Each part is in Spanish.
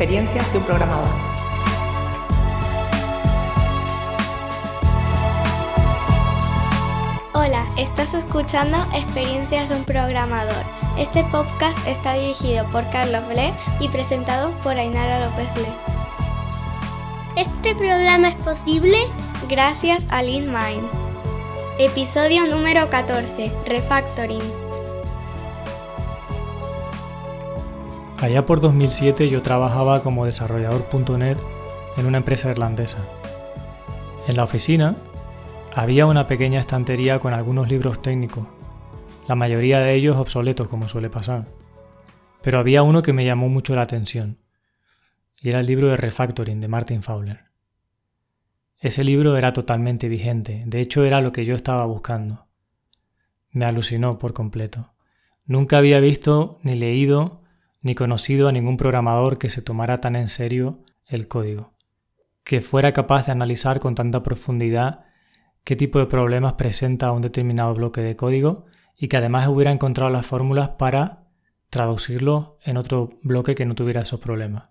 Experiencias de un programador. Hola, estás escuchando Experiencias de un programador. Este podcast está dirigido por Carlos Ble y presentado por Ainara López Ble. ¿Este programa es posible? Gracias a Lean Mind. Episodio número 14, Refactoring. Allá por 2007 yo trabajaba como desarrollador.net en una empresa irlandesa. En la oficina había una pequeña estantería con algunos libros técnicos, la mayoría de ellos obsoletos como suele pasar. Pero había uno que me llamó mucho la atención, y era el libro de Refactoring de Martin Fowler. Ese libro era totalmente vigente, de hecho era lo que yo estaba buscando. Me alucinó por completo. Nunca había visto ni leído ni conocido a ningún programador que se tomara tan en serio el código, que fuera capaz de analizar con tanta profundidad qué tipo de problemas presenta un determinado bloque de código y que además hubiera encontrado las fórmulas para traducirlo en otro bloque que no tuviera esos problemas.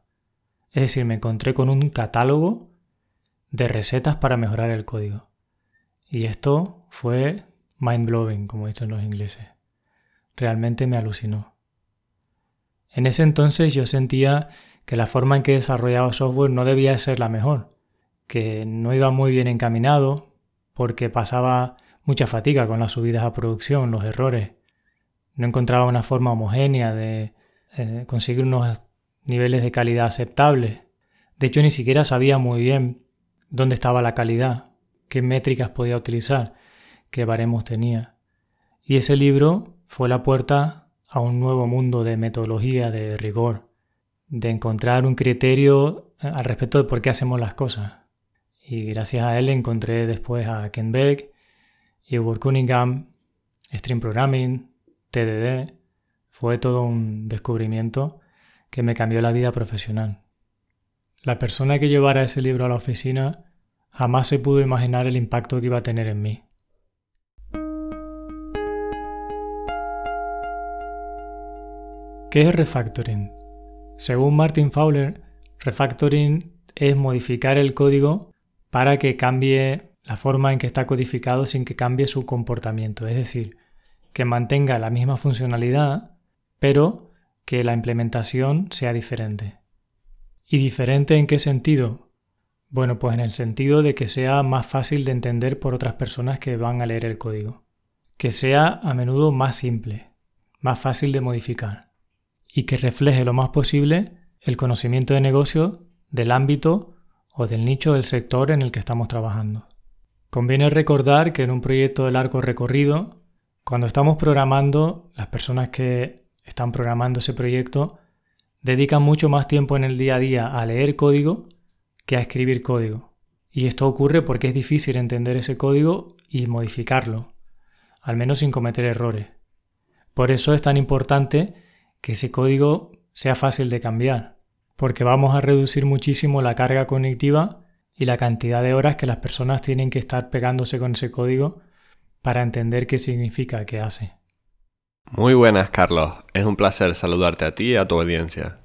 Es decir, me encontré con un catálogo de recetas para mejorar el código. Y esto fue mind blowing, como dicen los ingleses. Realmente me alucinó. En ese entonces yo sentía que la forma en que desarrollaba software no debía ser la mejor, que no iba muy bien encaminado porque pasaba mucha fatiga con las subidas a producción, los errores. No encontraba una forma homogénea de eh, conseguir unos niveles de calidad aceptables. De hecho, ni siquiera sabía muy bien dónde estaba la calidad, qué métricas podía utilizar, qué baremos tenía. Y ese libro fue la puerta a un nuevo mundo de metodología, de rigor, de encontrar un criterio eh, al respecto de por qué hacemos las cosas. Y gracias a él encontré después a Ken Beck, Edward Cunningham, Stream Programming, TDD. Fue todo un descubrimiento que me cambió la vida profesional. La persona que llevara ese libro a la oficina jamás se pudo imaginar el impacto que iba a tener en mí. ¿Qué es refactoring? Según Martin Fowler, refactoring es modificar el código para que cambie la forma en que está codificado sin que cambie su comportamiento, es decir, que mantenga la misma funcionalidad, pero que la implementación sea diferente. ¿Y diferente en qué sentido? Bueno, pues en el sentido de que sea más fácil de entender por otras personas que van a leer el código, que sea a menudo más simple, más fácil de modificar y que refleje lo más posible el conocimiento de negocio del ámbito o del nicho del sector en el que estamos trabajando. Conviene recordar que en un proyecto de largo recorrido, cuando estamos programando, las personas que están programando ese proyecto dedican mucho más tiempo en el día a día a leer código que a escribir código. Y esto ocurre porque es difícil entender ese código y modificarlo, al menos sin cometer errores. Por eso es tan importante que ese código sea fácil de cambiar, porque vamos a reducir muchísimo la carga cognitiva y la cantidad de horas que las personas tienen que estar pegándose con ese código para entender qué significa, qué hace. Muy buenas, Carlos. Es un placer saludarte a ti y a tu audiencia.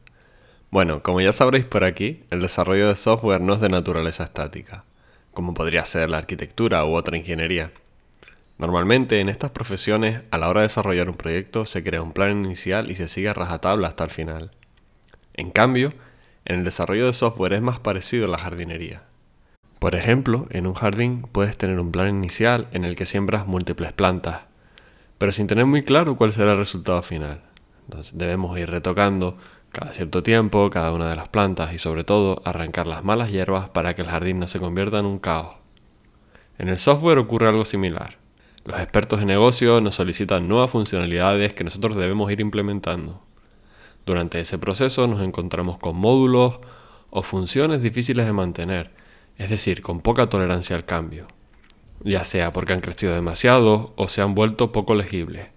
Bueno, como ya sabréis por aquí, el desarrollo de software no es de naturaleza estática, como podría ser la arquitectura u otra ingeniería. Normalmente en estas profesiones, a la hora de desarrollar un proyecto, se crea un plan inicial y se sigue a rajatabla hasta el final. En cambio, en el desarrollo de software es más parecido a la jardinería. Por ejemplo, en un jardín puedes tener un plan inicial en el que siembras múltiples plantas, pero sin tener muy claro cuál será el resultado final. Entonces debemos ir retocando cada cierto tiempo cada una de las plantas y sobre todo arrancar las malas hierbas para que el jardín no se convierta en un caos. En el software ocurre algo similar. Los expertos de negocio nos solicitan nuevas funcionalidades que nosotros debemos ir implementando. Durante ese proceso nos encontramos con módulos o funciones difíciles de mantener, es decir, con poca tolerancia al cambio, ya sea porque han crecido demasiado o se han vuelto poco legibles,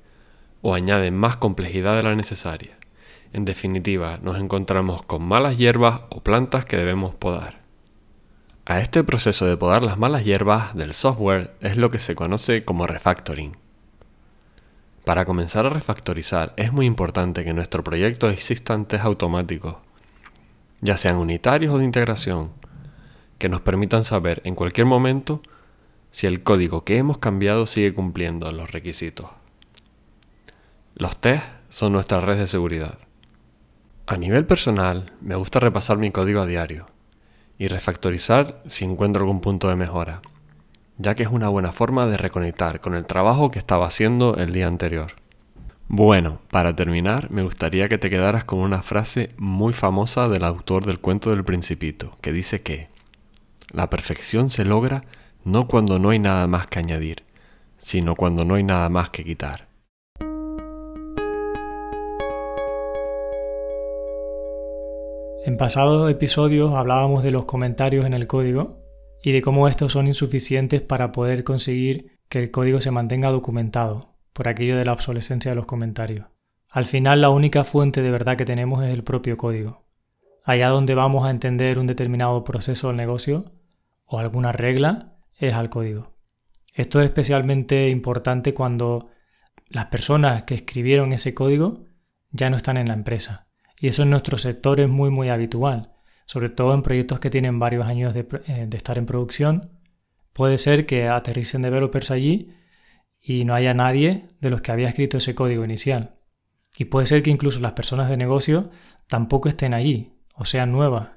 o añaden más complejidad de la necesaria. En definitiva, nos encontramos con malas hierbas o plantas que debemos podar. A este proceso de podar las malas hierbas del software es lo que se conoce como refactoring. Para comenzar a refactorizar es muy importante que en nuestro proyecto existan test automáticos. ya sean unitarios o de integración, que nos permitan saber en cualquier momento si el código que hemos cambiado sigue cumpliendo los requisitos. Los test son nuestra red de seguridad. A nivel personal, me gusta repasar mi código a diario y refactorizar si encuentro algún punto de mejora, ya que es una buena forma de reconectar con el trabajo que estaba haciendo el día anterior. Bueno, para terminar, me gustaría que te quedaras con una frase muy famosa del autor del cuento del principito, que dice que la perfección se logra no cuando no hay nada más que añadir, sino cuando no hay nada más que quitar. En pasados episodios hablábamos de los comentarios en el código y de cómo estos son insuficientes para poder conseguir que el código se mantenga documentado, por aquello de la obsolescencia de los comentarios. Al final la única fuente de verdad que tenemos es el propio código. Allá donde vamos a entender un determinado proceso del negocio o alguna regla es al código. Esto es especialmente importante cuando las personas que escribieron ese código ya no están en la empresa. Y eso en nuestro sector es muy muy habitual, sobre todo en proyectos que tienen varios años de, eh, estar en producción. Puede ser que aterricen developers allí y no haya nadie de los que había escrito ese código inicial. Y puede ser que incluso las personas de negocio tampoco estén allí, o sean nuevas,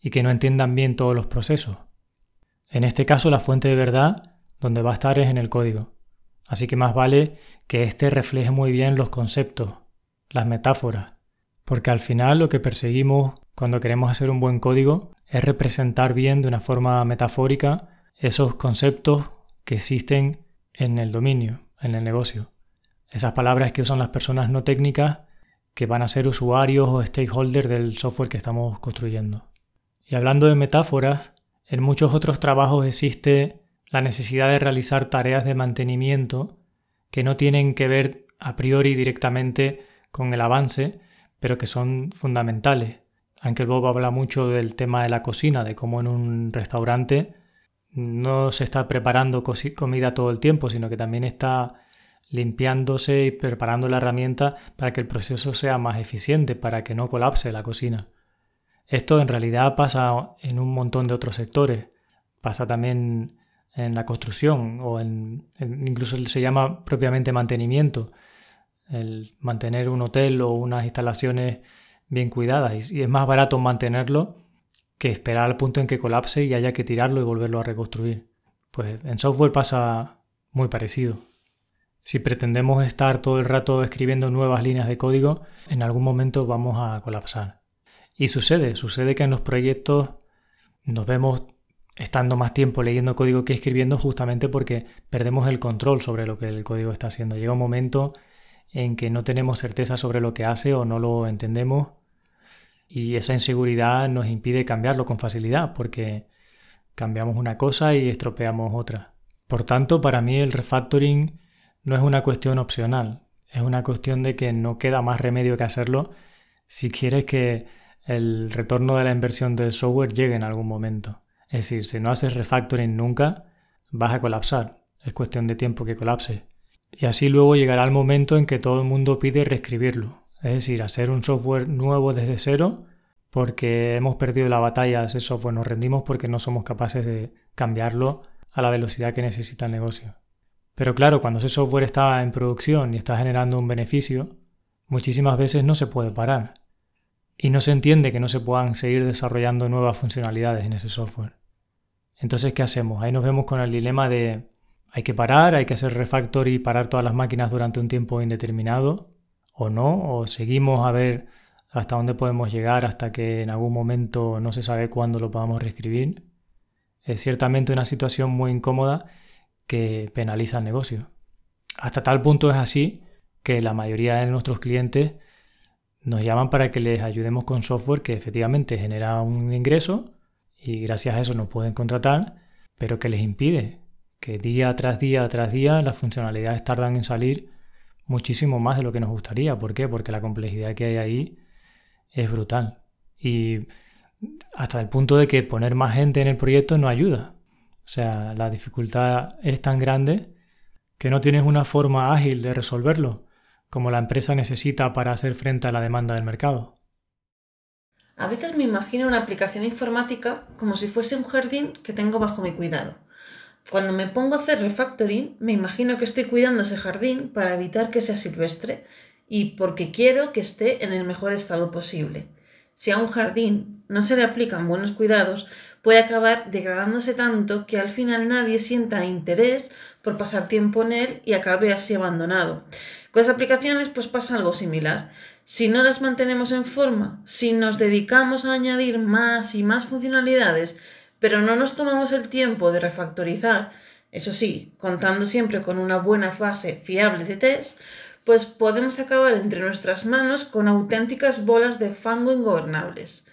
y que no entiendan bien todos los procesos. En este caso la fuente de verdad donde va a estar es en el código. Así que más vale que éste refleje muy bien los conceptos, las metáforas, porque al final lo que perseguimos cuando queremos hacer un buen código es representar bien de una forma metafórica esos conceptos que existen en el dominio, en el negocio. Esas palabras que usan las personas no técnicas que van a ser usuarios o stakeholders del software que estamos construyendo. Y hablando de metáforas, en muchos otros trabajos existe la necesidad de realizar tareas de mantenimiento que no tienen que ver a priori directamente con el avance, pero que son fundamentales. Aunque Bob habla mucho del tema de la cocina, de cómo en un restaurante no se está preparando comida todo el tiempo, sino que también está limpiándose y preparando la herramienta para que el proceso sea más eficiente, para que no colapse la cocina. Esto en realidad pasa en un montón de otros sectores. Pasa también en la construcción o incluso se llama propiamente mantenimiento el mantener un hotel o unas instalaciones bien cuidadas. Y, es más barato mantenerlo que esperar al punto en que colapse y haya que tirarlo y volverlo a reconstruir. Pues en software pasa muy parecido. Si pretendemos estar todo el rato escribiendo nuevas líneas de código, en algún momento vamos a colapsar. Y sucede, sucede que en los proyectos nos vemos estando más tiempo leyendo código que escribiendo justamente porque perdemos el control sobre lo que el código está haciendo. Llega un momento en que no tenemos certeza sobre lo que hace o no lo entendemos y esa inseguridad nos impide cambiarlo con facilidad porque cambiamos una cosa y estropeamos otra. Por tanto, para mí el refactoring no es una cuestión opcional, es una cuestión de que no queda más remedio que hacerlo si quieres que el retorno de la inversión del software llegue en algún momento. Es decir, si no haces refactoring nunca, vas a colapsar. Es cuestión de tiempo que colapse. Y así luego llegará el momento en que todo el mundo pide reescribirlo, es decir, hacer un software nuevo desde cero porque hemos perdido la batalla de ese software, nos rendimos porque no somos capaces de cambiarlo a la velocidad que necesita el negocio. Pero claro, cuando ese software está en producción y está generando un beneficio, muchísimas veces no se puede parar. Y no se entiende que no se puedan seguir desarrollando nuevas funcionalidades en ese software. Entonces, ¿qué hacemos? Ahí nos vemos con el dilema de hay que parar, hay que hacer refactor y parar todas las máquinas durante un tiempo indeterminado o no, o seguimos a ver hasta dónde podemos llegar hasta que en algún momento no se sabe cuándo lo podamos reescribir. Es ciertamente una situación muy incómoda que penaliza el negocio. Hasta tal punto es así que la mayoría de nuestros clientes nos llaman para que les ayudemos con software que efectivamente genera un ingreso y gracias a eso nos pueden contratar, pero que les impide que día tras día tras día las funcionalidades tardan en salir muchísimo más de lo que nos gustaría. ¿Por qué? Porque la complejidad que hay ahí es brutal. Y hasta el punto de que poner más gente en el proyecto no ayuda. O sea, la dificultad es tan grande que no tienes una forma ágil de resolverlo, como la empresa necesita para hacer frente a la demanda del mercado. A veces me imagino una aplicación informática como si fuese un jardín que tengo bajo mi cuidado. Cuando me pongo a hacer refactoring, me imagino que estoy cuidando ese jardín para evitar que sea silvestre y porque quiero que esté en el mejor estado posible. Si a un jardín no se le aplican buenos cuidados, puede acabar degradándose tanto que al final nadie sienta interés por pasar tiempo en él y acabe así abandonado. Con las aplicaciones pues pasa algo similar. Si no las mantenemos en forma, si nos dedicamos a añadir más y más funcionalidades, pero no nos tomamos el tiempo de refactorizar, eso sí, contando siempre con una buena fase fiable de test, pues podemos acabar entre nuestras manos con auténticas bolas de fango ingobernables.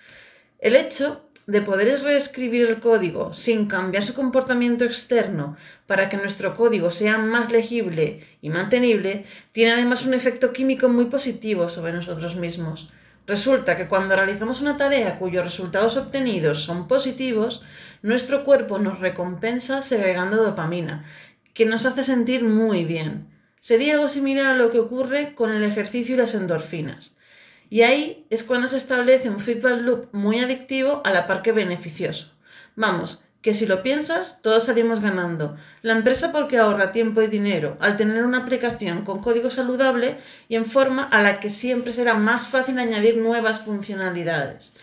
El hecho de poder reescribir el código sin cambiar su comportamiento externo para que nuestro código sea más legible y mantenible, tiene además un efecto químico muy positivo sobre nosotros mismos. Resulta que cuando realizamos una tarea cuyos resultados obtenidos son positivos, nuestro cuerpo nos recompensa segregando dopamina, que nos hace sentir muy bien. Sería algo similar a lo que ocurre con el ejercicio y las endorfinas. Y ahí es cuando se establece un feedback loop muy adictivo a la par que beneficioso. Vamos, que si lo piensas, todos salimos ganando. La empresa porque ahorra tiempo y dinero al tener una aplicación con código saludable y en forma a la que siempre será más fácil añadir nuevas funcionalidades.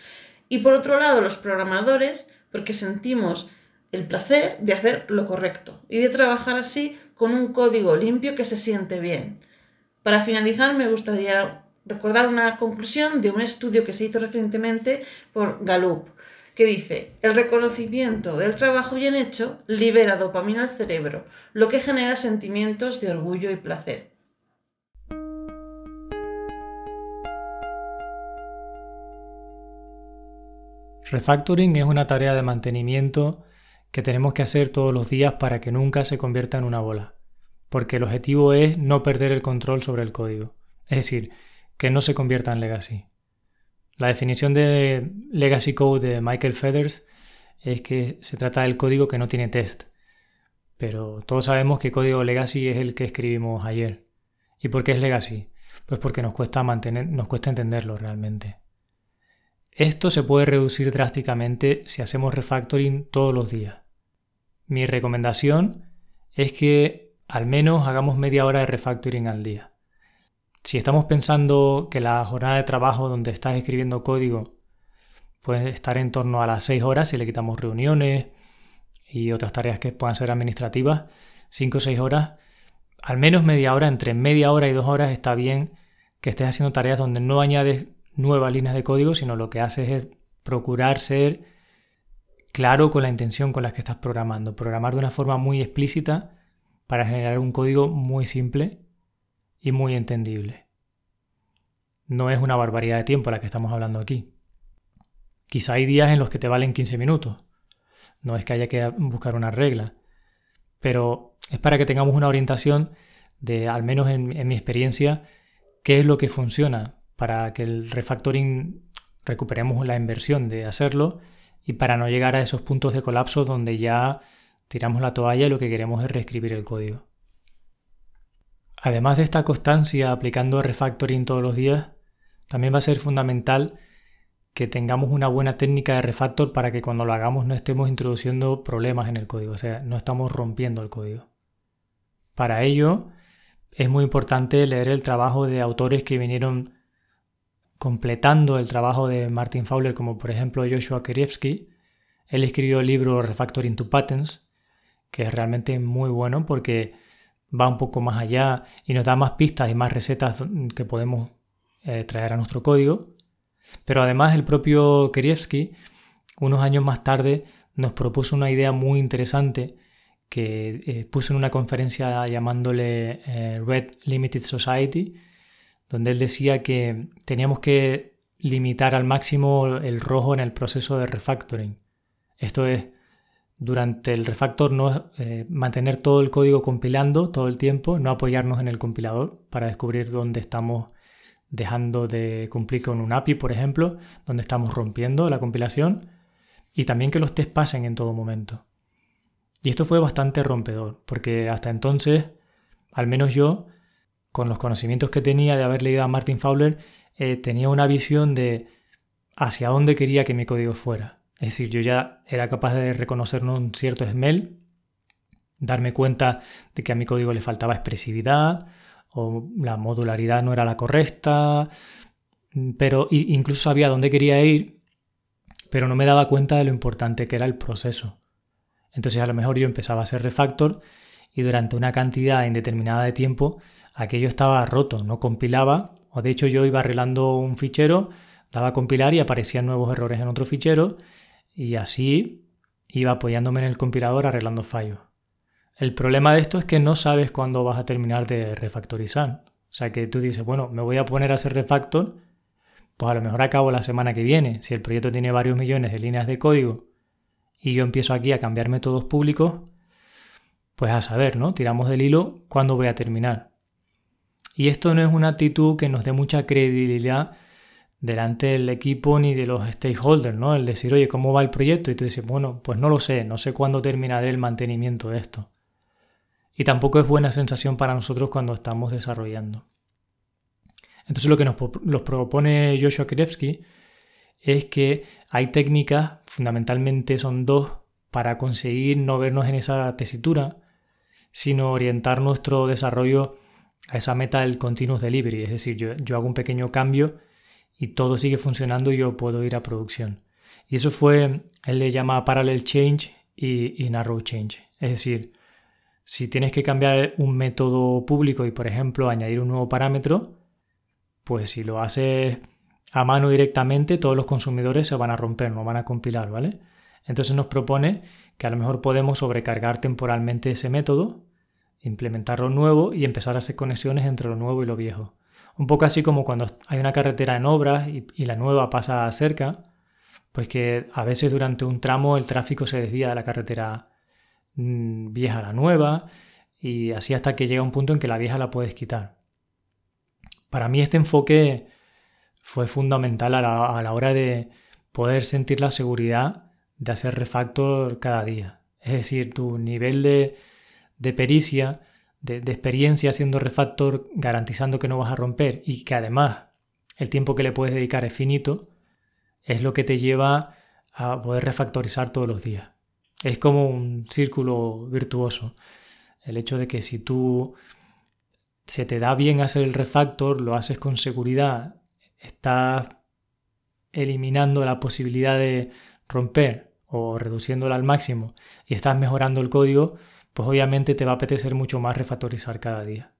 Y por otro lado, los programadores porque sentimos el placer de hacer lo correcto y de trabajar así con un código limpio que se siente bien. Para finalizar, me gustaría recordar una conclusión de un estudio que se hizo recientemente por Gallup, que dice, el reconocimiento del trabajo bien hecho libera dopamina al cerebro, lo que genera sentimientos de orgullo y placer. Refactoring es una tarea de mantenimiento que tenemos que hacer todos los días para que nunca se convierta en una bola, porque el objetivo es no perder el control sobre el código. Es decir, que no se convierta en legacy. La definición de legacy code de Michael Feathers es que se trata del código que no tiene test. Pero todos sabemos que código legacy es el que escribimos ayer. ¿Y por qué es legacy? Pues porque nos cuesta mantener, nos cuesta entenderlo realmente. Esto se puede reducir drásticamente si hacemos refactoring todos los días. Mi recomendación es que al menos hagamos media hora de refactoring al día. Si estamos pensando que la jornada de trabajo donde estás escribiendo código puede estar en torno a las 6 horas si le quitamos reuniones y otras tareas que puedan ser administrativas, 5 o 6 horas, al menos media hora, entre media hora y dos horas está bien que estés haciendo tareas donde no añades nuevas líneas de código, sino lo que haces es procurar ser claro con la intención con la que estás programando, programar de una forma muy explícita para generar un código muy simple y muy entendible. No es una barbaridad de tiempo la que estamos hablando aquí. Quizá hay días en los que te valen 15 minutos. No es que haya que buscar una regla. Pero es para que tengamos una orientación de, al menos en, mi experiencia, qué es lo que funciona para que el refactoring recuperemos la inversión de hacerlo y para no llegar a esos puntos de colapso donde ya tiramos la toalla y lo que queremos es reescribir el código. Además de esta constancia aplicando refactoring todos los días, también va a ser fundamental que tengamos una buena técnica de refactor para que cuando lo hagamos no estemos introduciendo problemas en el código, o sea, no estamos rompiendo el código. Para ello, es muy importante leer el trabajo de autores que vinieron completando el trabajo de Martin Fowler, como por ejemplo Joshua Kerievsky. Él escribió el libro Refactoring to Patents, que es realmente muy bueno porque va un poco más allá y nos da más pistas y más recetas que podemos eh, traer a nuestro código. Pero además el propio Kerievsky, unos años más tarde, nos propuso una idea muy interesante que eh, puso en una conferencia llamándole eh, Red Limited Society, donde él decía que teníamos que limitar al máximo el rojo en el proceso de refactoring. Esto es, durante el refactor no eh, mantener todo el código compilando todo el tiempo, no apoyarnos en el compilador para descubrir dónde estamos dejando de cumplir con un API, por ejemplo, donde estamos rompiendo la compilación, y también que los tests pasen en todo momento. Y esto fue bastante rompedor, porque hasta entonces, al menos yo, con los conocimientos que tenía de haber leído a Martin Fowler, eh, tenía una visión de hacia dónde quería que mi código fuera. Es decir, yo ya era capaz de reconocer un cierto smell, darme cuenta de que a mi código le faltaba expresividad o la modularidad no era la correcta, pero incluso sabía dónde quería ir, pero no me daba cuenta de lo importante que era el proceso. Entonces a lo mejor yo empezaba a hacer refactor y durante una cantidad indeterminada de tiempo aquello estaba roto, no compilaba, o de hecho yo iba arreglando un fichero, daba a compilar y aparecían nuevos errores en otro fichero y así iba apoyándome en el compilador arreglando fallos. El problema de esto es que no sabes cuándo vas a terminar de refactorizar. O sea que tú dices, bueno, me voy a poner a hacer refactor, pues a lo mejor acabo la semana que viene. Si el proyecto tiene varios millones de líneas de código y yo empiezo aquí a cambiar métodos públicos, pues a saber, ¿no? Tiramos del hilo cuándo voy a terminar. Y esto no es una actitud que nos dé mucha credibilidad delante del equipo ni de los stakeholders, ¿no? El decir, oye, ¿cómo va el proyecto? Y tú dices, bueno, pues no lo sé, no sé cuándo terminaré el mantenimiento de esto. Y tampoco es buena sensación para nosotros cuando estamos desarrollando. Entonces lo que nos, propone Joshua Krevsky es que hay técnicas, fundamentalmente son dos, para conseguir no vernos en esa tesitura, sino orientar nuestro desarrollo a esa meta del continuous delivery. Es decir, yo, hago un pequeño cambio y todo sigue funcionando y yo puedo ir a producción. Y eso fue, él le llama parallel change y, y narrow change. Es decir, si tienes que cambiar un método público y, por ejemplo, añadir un nuevo parámetro, pues si lo haces a mano directamente, todos los consumidores se van a romper, no van a compilar, ¿vale? Entonces nos propone que a lo mejor podemos sobrecargar temporalmente ese método, implementarlo nuevo y empezar a hacer conexiones entre lo nuevo y lo viejo. Un poco así como cuando hay una carretera en obras y, la nueva pasa cerca, pues que a veces durante un tramo el tráfico se desvía de la carretera mm, vieja a la nueva y así hasta que llega un punto en que la vieja la puedes quitar. Para mí este enfoque fue fundamental a la, hora de poder sentir la seguridad de hacer refactor cada día. Es decir, tu nivel de, pericia, de, experiencia haciendo refactor, garantizando que no vas a romper y que además el tiempo que le puedes dedicar es finito, es lo que te lleva a poder refactorizar todos los días. Es como un círculo virtuoso. El hecho de que si tú se te da bien hacer el refactor, lo haces con seguridad estás eliminando la posibilidad de romper o reduciéndola al máximo y estás mejorando el código, pues obviamente te va a apetecer mucho más refactorizar cada día.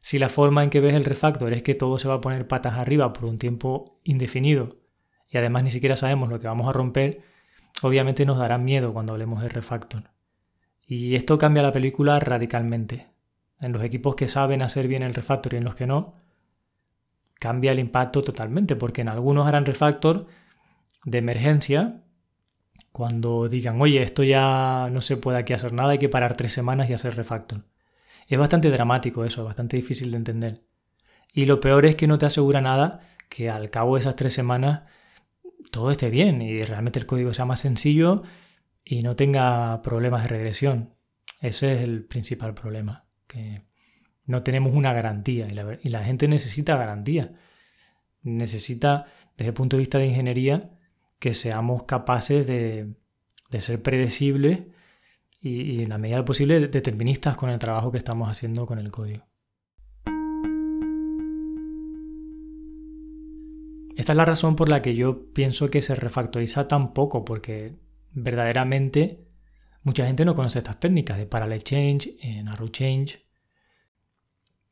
Si la forma en que ves el refactor es que todo se va a poner patas arriba por un tiempo indefinido y además ni siquiera sabemos lo que vamos a romper, obviamente nos dará miedo cuando hablemos de refactor. Y esto cambia la película radicalmente. En los equipos que saben hacer bien el refactor y en los que no, cambia el impacto totalmente, porque en algunos harán refactor de emergencia cuando digan, oye, esto ya no se puede aquí hacer nada, hay que parar tres semanas y hacer refactor. Es bastante dramático eso, bastante difícil de entender. Y lo peor es que no te asegura nada que al cabo de esas tres semanas todo esté bien y realmente el código sea más sencillo y no tenga problemas de regresión. Ese es el principal problema. Que no tenemos una garantía y la, gente necesita garantía. Necesita, desde el punto de vista de ingeniería, que seamos capaces de, ser predecibles y, en la medida posible deterministas con el trabajo que estamos haciendo con el código. Esta es la razón por la que yo pienso que se refactoriza tan poco, porque verdaderamente mucha gente no conoce estas técnicas de parallel change, narrow change,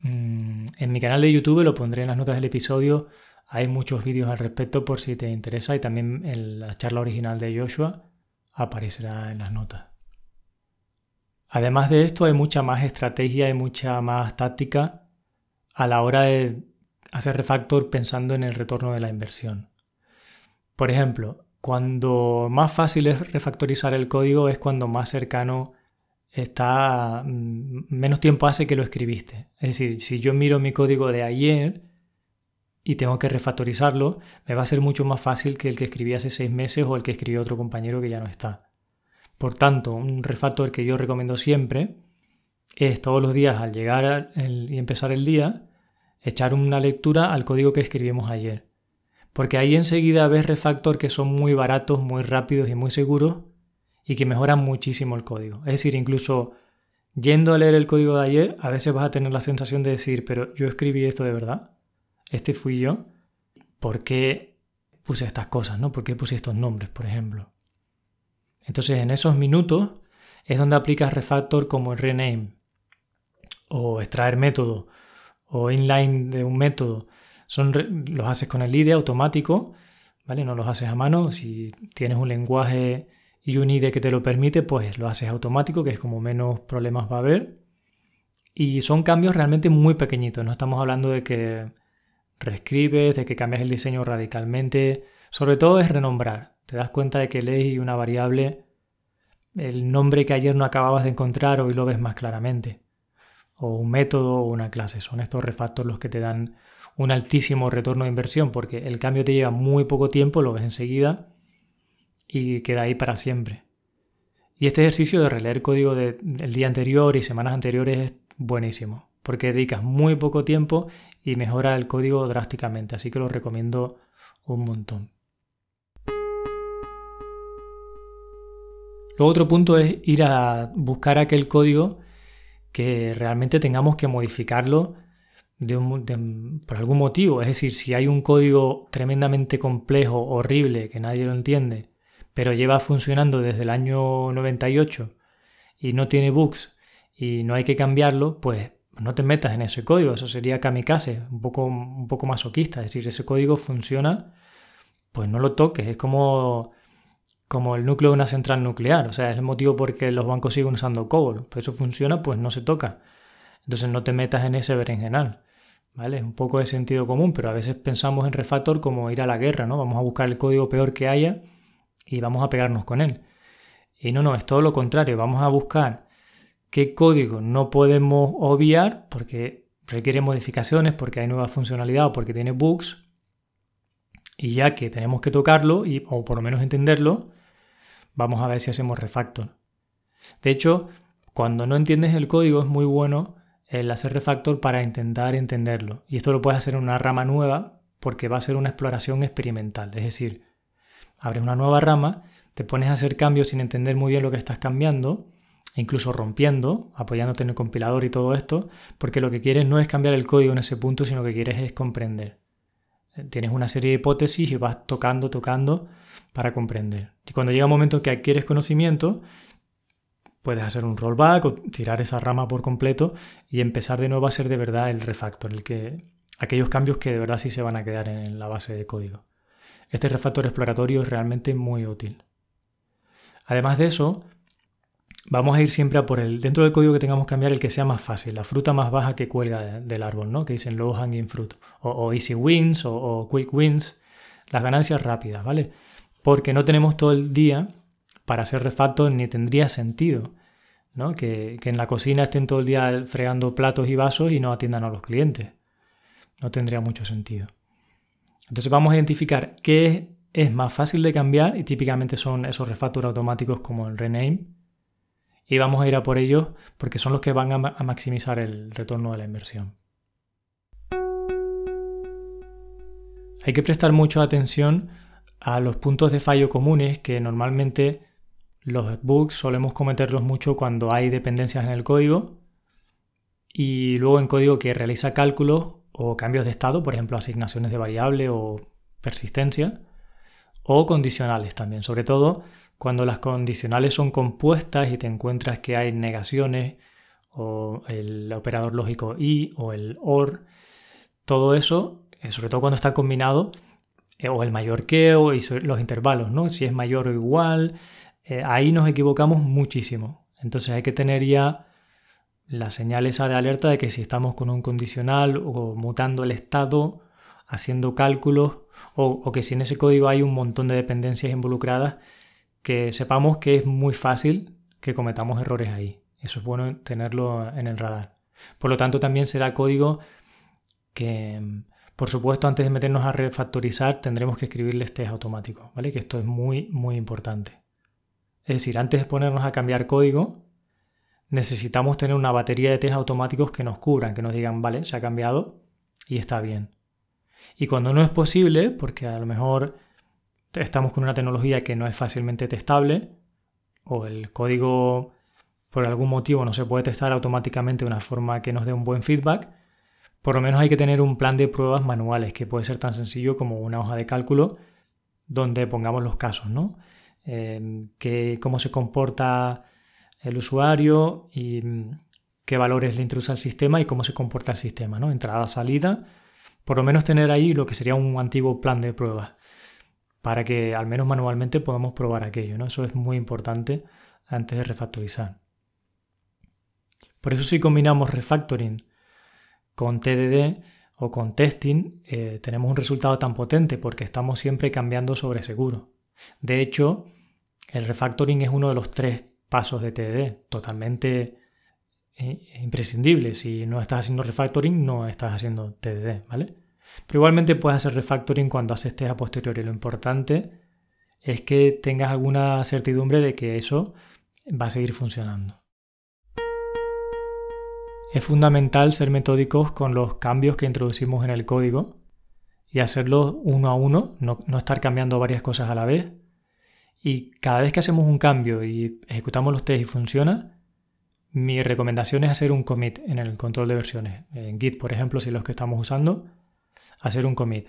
Mm, en mi canal de YouTube lo pondré en las notas del episodio. Hay muchos vídeos al respecto por si te interesa y también en la charla original de Joshua aparecerá en las notas. Además de esto hay mucha más estrategia y mucha más táctica a la hora de hacer refactor pensando en el retorno de la inversión. Por ejemplo, cuando más fácil es refactorizar el código es cuando más cercano está mm, menos tiempo hace que lo escribiste. Es decir, si yo miro mi código de ayer y tengo que refactorizarlo, me va a ser mucho más fácil que el que escribí hace seis meses o el que escribió otro compañero que ya no está. Por tanto, un refactor que yo recomiendo siempre es todos los días al llegar y empezar el día, echar una lectura al código que escribimos ayer. Porque ahí enseguida ves refactor que son muy baratos, muy rápidos y muy seguros y que mejoran muchísimo el código. Es decir, incluso yendo a leer el código de ayer, a veces vas a tener la sensación de decir, pero yo escribí esto de verdad, este fui yo, ¿por qué puse estas cosas? ¿no? ¿Por qué puse estos nombres, por ejemplo? Entonces, en esos minutos es donde aplicas refactor como el rename o extraer método o inline de un método. Son, los haces con el IDE automático, ¿vale? No los haces a mano. Si tienes un lenguaje y un IDE que te lo permite, pues lo haces automático, que es como menos problemas va a haber. Y son cambios realmente muy pequeñitos. No estamos hablando de que reescribes, de que cambias el diseño radicalmente. Sobre todo es renombrar. Te das cuenta de que lees una variable el nombre que ayer no acababas de encontrar hoy lo ves más claramente. O un método o una clase. Son estos refactors los que te dan un altísimo retorno de inversión porque el cambio te lleva muy poco tiempo, lo ves enseguida y queda ahí para siempre. Y este ejercicio de releer código del día anterior y semanas anteriores es buenísimo porque dedicas muy poco tiempo y mejora el código drásticamente. Así que lo recomiendo un montón. Luego otro punto es ir a buscar aquel código que realmente tengamos que modificarlo por algún motivo. Es decir, si hay un código tremendamente complejo, horrible, que nadie lo entiende, pero lleva funcionando desde el año 98 y no tiene bugs y no hay que cambiarlo, pues no te metas en ese código. Eso sería kamikaze, un poco, un poco masoquista. Es decir, ese código funciona, pues no lo toques. Es como como el núcleo de una central nuclear. O sea, es el motivo por el los bancos siguen usando COBOL. Pues eso funciona, pues no se toca. Entonces no te metas en ese berenjenal. ¿Vale? Es un poco de sentido común, pero a veces pensamos en refactor como ir a la guerra, ¿no? Vamos a buscar el código peor que haya y vamos a pegarnos con él. Y no, no, es todo lo contrario. Vamos a buscar qué código no podemos obviar porque requiere modificaciones, porque hay nueva funcionalidad o porque tiene bugs. Y ya que tenemos que tocarlo, y, o por lo menos entenderlo, Vamos a ver si hacemos refactor. De hecho, cuando no entiendes el código es muy bueno el hacer refactor para intentar entenderlo. Y esto lo puedes hacer en una rama nueva porque va a ser una exploración experimental. Es decir, abres una nueva rama, te pones a hacer cambios sin entender muy bien lo que estás cambiando, e incluso rompiendo, apoyándote en el compilador y todo esto, porque lo que quieres no es cambiar el código en ese punto, sino que quieres es comprender. Tienes una serie de hipótesis y vas tocando, tocando para comprender. Y cuando llega un momento que adquieres conocimiento, puedes hacer un rollback o tirar esa rama por completo y empezar de nuevo a ser de verdad el refactor, el que, aquellos cambios que de verdad sí se van a quedar en la base de código. Este refactor exploratorio es realmente muy útil. Además de eso, vamos a ir siempre a por el, dentro del código que tengamos que cambiar, el que sea más fácil, la fruta más baja que cuelga del árbol, ¿no? Que dicen low hanging fruit, o, easy wins, o, quick wins, las ganancias rápidas, ¿vale? Porque no tenemos todo el día para hacer refactor ni tendría sentido, ¿no? Que, que en la cocina estén todo el día fregando platos y vasos y no atiendan a los clientes. No tendría mucho sentido. Entonces vamos a identificar qué es más fácil de cambiar y típicamente son esos refactores automáticos como el rename, y vamos a ir a por ellos porque son los que van a, maximizar el retorno de la inversión. Hay que prestar mucha atención a los puntos de fallo comunes que normalmente los bugs solemos cometerlos mucho cuando hay dependencias en el código y luego en código que realiza cálculos o cambios de estado, por ejemplo asignaciones de variable o persistencia, o condicionales también, sobre todo cuando las condicionales son compuestas y te encuentras que hay negaciones o el operador lógico y o el OR, todo eso, eh, sobre todo cuando está combinado, eh, o el mayor que o los intervalos, ¿no? Si es mayor o igual, eh, ahí nos equivocamos muchísimo. Entonces hay que tener ya la señal esa de alerta de que si estamos con un condicional o mutando el estado, haciendo cálculos, o que si en ese código hay un montón de dependencias involucradas, que sepamos que es muy fácil que cometamos errores ahí. Eso es bueno tenerlo en el radar. Por lo tanto, también será código que, por supuesto, antes de meternos a refactorizar, tendremos que escribirles test automáticos, ¿vale? Que esto es muy, muy importante. Es decir, antes de ponernos a cambiar código, necesitamos tener una batería de test automáticos que nos cubran, que nos digan, vale, se ha cambiado y está bien. Y cuando no es posible, porque a lo mejor estamos con una tecnología que no es fácilmente testable, o el código por algún motivo no se puede testar automáticamente de una forma que nos dé un buen feedback, por lo menos hay que tener un plan de pruebas manuales, que puede ser tan sencillo como una hoja de cálculo donde pongamos los casos, ¿no? Eh, cómo se comporta el usuario y mm, qué valores le introduce al sistema y cómo se comporta el sistema, ¿no? Entrada, salida. Por lo menos tener ahí lo que sería un antiguo plan de pruebas para que al menos manualmente podamos probar aquello, ¿no? Eso es muy importante antes de refactorizar. Por eso si combinamos refactoring con TDD o con testing, eh, tenemos un resultado tan potente porque estamos siempre cambiando sobre seguro. De hecho, el refactoring es uno de los tres pasos de TDD, totalmente eh, imprescindible. Si no estás haciendo refactoring, no estás haciendo TDD, ¿vale? Pero igualmente puedes hacer refactoring cuando haces test a posteriori. Lo importante es que tengas alguna certidumbre de que eso va a seguir funcionando. Es fundamental ser metódicos con los cambios que introducimos en el código y hacerlos uno a uno, no, no estar cambiando varias cosas a la vez. Y cada vez que hacemos un cambio y ejecutamos los tests y funciona, mi recomendación es hacer un commit en el control de versiones. En Git, por ejemplo, si los que estamos usando, hacer un commit.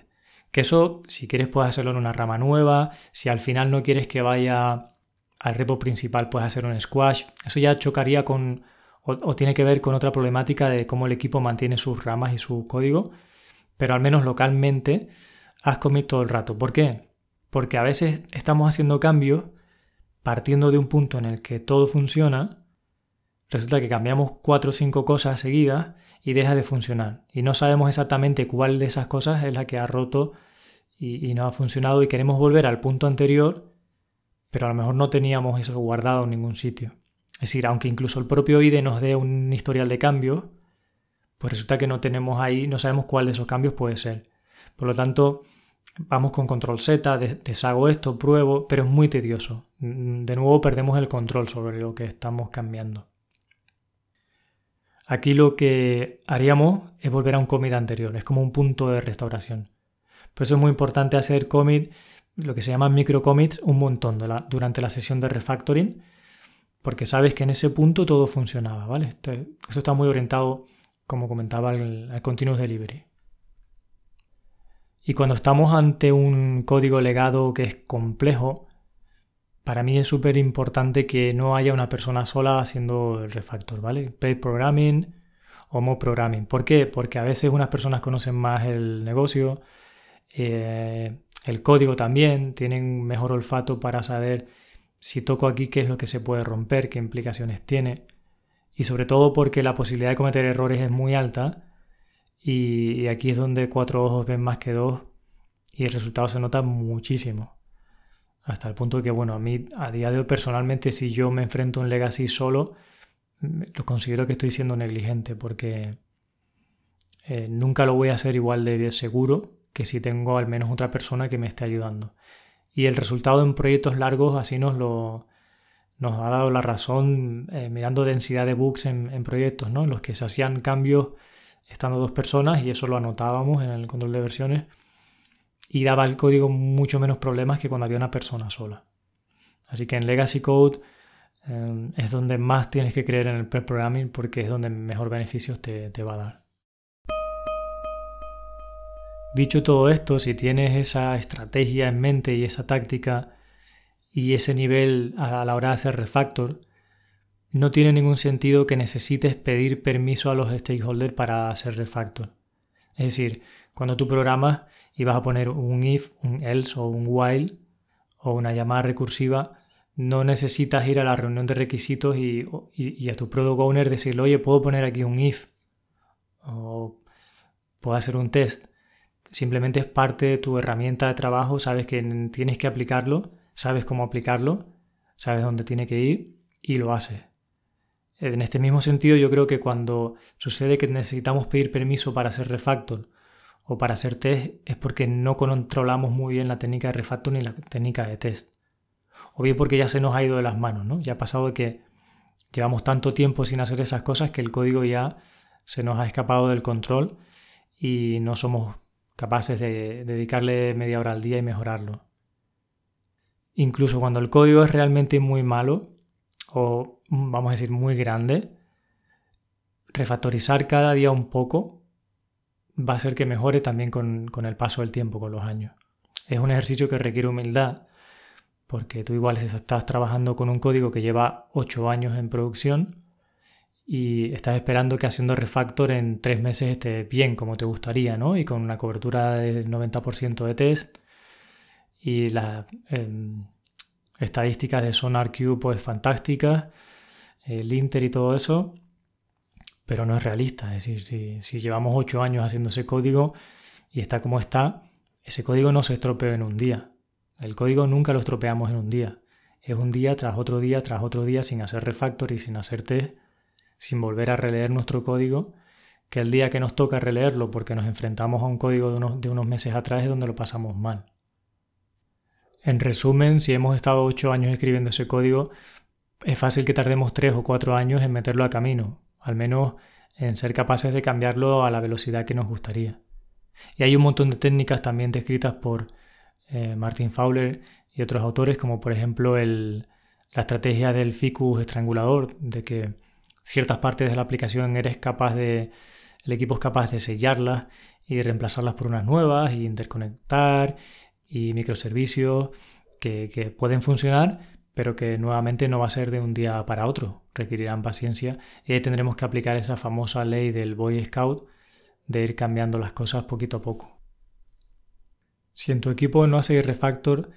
Que eso, si quieres, puedes hacerlo en una rama nueva. Si al final no quieres que vaya al repo principal, puedes hacer un squash. Eso ya chocaría con o, tiene que ver con otra problemática de cómo el equipo mantiene sus ramas y su código. Pero al menos localmente haz commit todo el rato. ¿Por qué? Porque a veces estamos haciendo cambios partiendo de un punto en el que todo funciona resulta que cambiamos cuatro o cinco cosas seguidas y deja de funcionar. Y no sabemos exactamente cuál de esas cosas es la que ha roto y, no ha funcionado y queremos volver al punto anterior, pero a lo mejor no teníamos eso guardado en ningún sitio. Es decir, aunque incluso el propio IDE nos dé un historial de cambios, pues resulta que no tenemos ahí, no sabemos cuál de esos cambios puede ser. Por lo tanto, vamos con control Z, deshago esto, pruebo, pero es muy tedioso. De nuevo perdemos el control sobre lo que estamos cambiando. Aquí lo que haríamos es volver a un commit anterior, es como un punto de restauración. Por eso es muy importante hacer commit, lo que se llama micro commits, un montón durante la sesión de refactoring, porque sabes que en ese punto todo funcionaba, ¿vale? Esto está muy orientado, como comentaba, al, al continuous delivery. Y cuando estamos ante un código legado que es complejo, para mí es súper importante que no haya una persona sola haciendo el refactor, ¿vale? Paid programming o mo programming. ¿Por qué? Porque a veces unas personas conocen más el negocio, eh, el código también, tienen mejor olfato para saber si toco aquí qué es lo que se puede romper, qué implicaciones tiene. Y sobre todo porque la posibilidad de cometer errores es muy alta y aquí es donde cuatro ojos ven más que dos y el resultado se nota muchísimo. Hasta el punto que, bueno, a mí a día de hoy personalmente si yo me enfrento a un legacy solo, lo considero que estoy siendo negligente porque eh, nunca lo voy a hacer igual de seguro que si tengo al menos otra persona que me esté ayudando. Y el resultado en proyectos largos así nos lo nos ha dado la razón eh, mirando densidad de bugs en, en, proyectos, ¿no? En los que se hacían cambios estando dos personas y eso lo anotábamos en el control de versiones y daba al código mucho menos problemas que cuando había una persona sola. Así que en Legacy Code eh, es donde más tienes que creer en el pre-programming porque es donde mejor beneficios te, te va a dar. Dicho todo esto, si tienes esa estrategia en mente y esa táctica y ese nivel a la hora de hacer refactor, no tiene ningún sentido que necesites pedir permiso a los stakeholders para hacer refactor. Es decir, cuando tú programas y vas a poner un if, un else o un while o una llamada recursiva, no necesitas ir a la reunión de requisitos y, a tu product owner decirle, oye, puedo poner aquí un if o puedo hacer un test. Simplemente es parte de tu herramienta de trabajo, sabes que tienes que aplicarlo, sabes cómo aplicarlo, sabes dónde tiene que ir y lo haces. En este mismo sentido, yo creo que cuando sucede que necesitamos pedir permiso para hacer refactor o para hacer test, es porque no controlamos muy bien la técnica de refactor ni la técnica de test. O bien porque ya se nos ha ido de las manos, ¿no? Ya ha pasado de que llevamos tanto tiempo sin hacer esas cosas que el código ya se nos ha escapado del control y no somos capaces de dedicarle media hora al día y mejorarlo. Incluso cuando el código es realmente muy malo, o vamos a decir muy grande, refactorizar cada día un poco va a ser que mejore también con, con, el paso del tiempo, con los años. Es un ejercicio que requiere humildad, porque tú igual estás trabajando con un código que lleva 8 años en producción y estás esperando que haciendo refactor en 3 meses esté bien como te gustaría, ¿no? Y con una cobertura del 90% de test y las em, estadísticas de SonarQube pues fantásticas, el Inter y todo eso, pero no es realista. Es decir, si, llevamos 8 años haciendo ese código y está como está, ese código no se estropeó en un día. El código nunca lo estropeamos en un día. Es un día tras otro día tras otro día sin hacer refactor y sin hacer test, sin volver a releer nuestro código, que el día que nos toca releerlo porque nos enfrentamos a un código de unos, de unos meses atrás es donde lo pasamos mal. En resumen, si hemos estado ocho años escribiendo ese código, es fácil que tardemos tres o cuatro años en meterlo a camino, al menos en ser capaces de cambiarlo a la velocidad que nos gustaría. Y hay un montón de técnicas también descritas por eh, Martin Fowler y otros autores, como por ejemplo la estrategia del ficus estrangulador, de que ciertas partes de la aplicación eres capaz de, el equipo es capaz de sellarlas y reemplazarlas por unas nuevas y interconectar y microservicios que, pueden funcionar, pero que nuevamente no va a ser de un día para otro, requerirán paciencia y ahí tendremos que aplicar esa famosa ley del Boy Scout de ir cambiando las cosas poquito a poco. Si en tu equipo no hace refactor,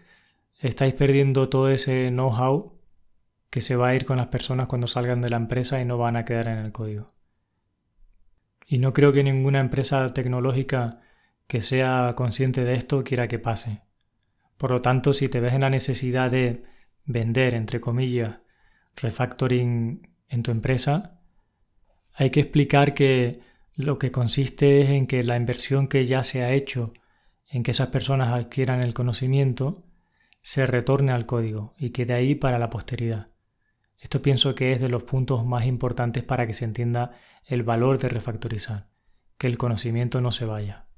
estáis perdiendo todo ese know-how que se va a ir con las personas cuando salgan de la empresa y no van a quedar en el código. Y no creo que ninguna empresa tecnológica que sea consciente de esto quiera que pase. Por lo tanto, si te ves en la necesidad de vender, entre comillas, refactoring en tu empresa, hay que explicar que lo que consiste es en que la inversión que ya se ha hecho en que esas personas adquieran el conocimiento, se retorne al código y quede ahí para la posteridad. Esto pienso que es de los puntos más importantes para que se entienda el valor de refactorizar, que el conocimiento no se vaya.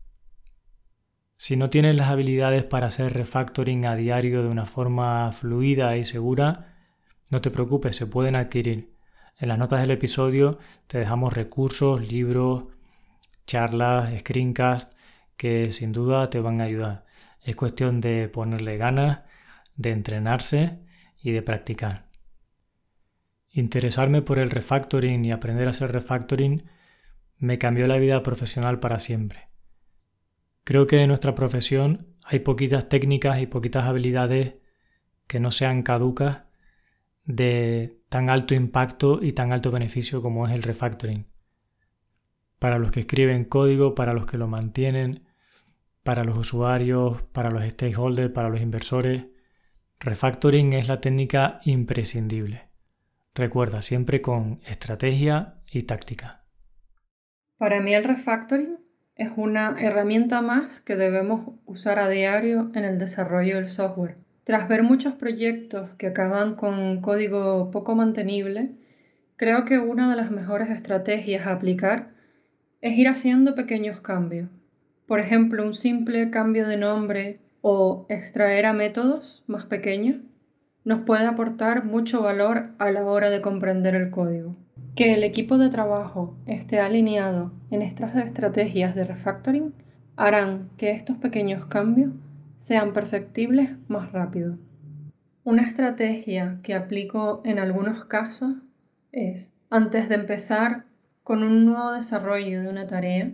Si no tienes las habilidades para hacer refactoring a diario de una forma fluida y segura, no te preocupes, se pueden adquirir. En las notas del episodio te dejamos recursos, libros, charlas, screencasts que sin duda te van a ayudar. Es cuestión de ponerle ganas, de entrenarse y de practicar. Interesarme por el refactoring y aprender a hacer refactoring me cambió la vida profesional para siempre. Creo que en nuestra profesión hay poquitas técnicas y poquitas habilidades que no sean caducas de tan alto impacto y tan alto beneficio como es el refactoring. Para los que escriben código, para los que lo mantienen, para los usuarios, para los stakeholders, para los inversores. Refactoring es la técnica imprescindible. Recuerda siempre con estrategia y táctica. Para mí el refactoring es una herramienta más que debemos usar a diario en el desarrollo del software. Tras ver muchos proyectos que acaban con código poco mantenible, creo que una de las mejores estrategias a aplicar es ir haciendo pequeños cambios por ejemplo, un simple cambio de nombre o extraer a métodos más pequeños nos puede aportar mucho valor a la hora de comprender el código. Que el equipo de trabajo esté alineado en estas estrategias de refactoring harán que estos pequeños cambios sean perceptibles más rápido. Una estrategia que aplico en algunos casos es, antes de empezar con un nuevo desarrollo de una tarea,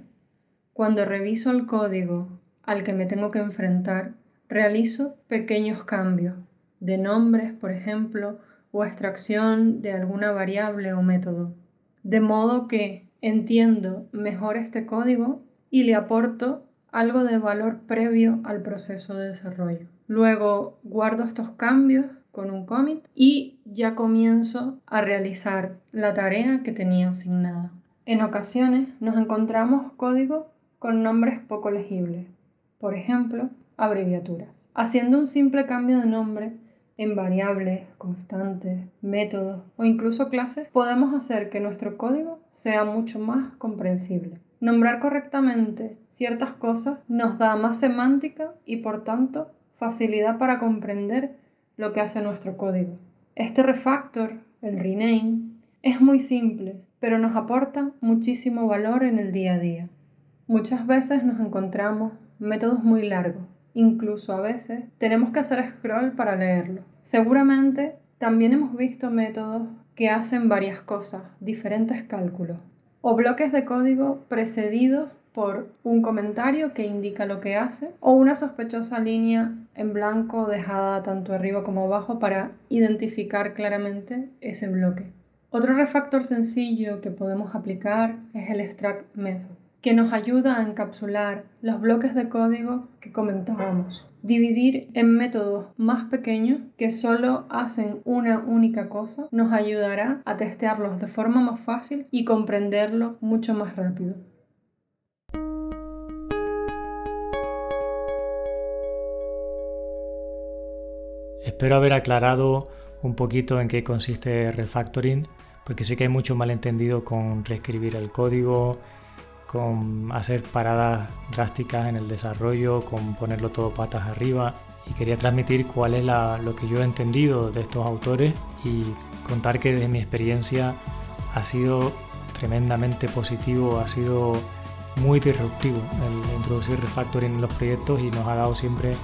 cuando reviso el código al que me tengo que enfrentar, realizo pequeños cambios de nombres, por ejemplo, o extracción de alguna variable o método. De modo que entiendo mejor este código y le aporto algo de valor previo al proceso de desarrollo. Luego guardo estos cambios con un commit y ya comienzo a realizar la tarea que tenía asignada. En ocasiones nos encontramos código con nombres poco legibles, por ejemplo, abreviaturas. Haciendo un simple cambio de nombre en variables, constantes, métodos o incluso clases, podemos hacer que nuestro código sea mucho más comprensible. Nombrar correctamente ciertas cosas nos da más semántica y por tanto facilidad para comprender lo que hace nuestro código. Este refactor, el rename, es muy simple, pero nos aporta muchísimo valor en el día a día. Muchas veces nos encontramos métodos muy largos, incluso a veces tenemos que hacer scroll para leerlo. Seguramente también hemos visto métodos que hacen varias cosas, diferentes cálculos, o bloques de código precedidos por un comentario que indica lo que hace o una sospechosa línea en blanco dejada tanto arriba como abajo para identificar claramente ese bloque. Otro refactor sencillo que podemos aplicar es el extract method, que nos ayuda a encapsular los bloques de código que comentábamos. Dividir en métodos más pequeños que solo hacen una única cosa nos ayudará a testearlos de forma más fácil y comprenderlo mucho más rápido. Espero haber aclarado un poquito en qué consiste refactoring, porque sé que hay mucho malentendido con reescribir el código, con hacer paradas drásticas en el desarrollo, con ponerlo todo patas arriba. Y quería transmitir cuál es lo que yo he entendido de estos autores y contar que desde mi experiencia ha sido tremendamente positivo, ha sido muy disruptivo el introducir refactoring en los proyectos y nos ha dado siempre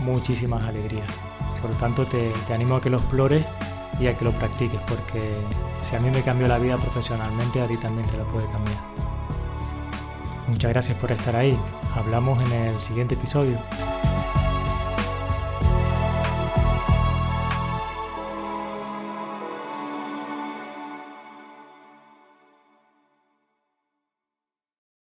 muchísimas alegrías. Por lo tanto, te, animo a que lo explores y a que lo practiques, porque si a mí me cambió la vida profesionalmente, a ti también te la puede cambiar. Muchas gracias por estar ahí. Hablamos en el siguiente episodio.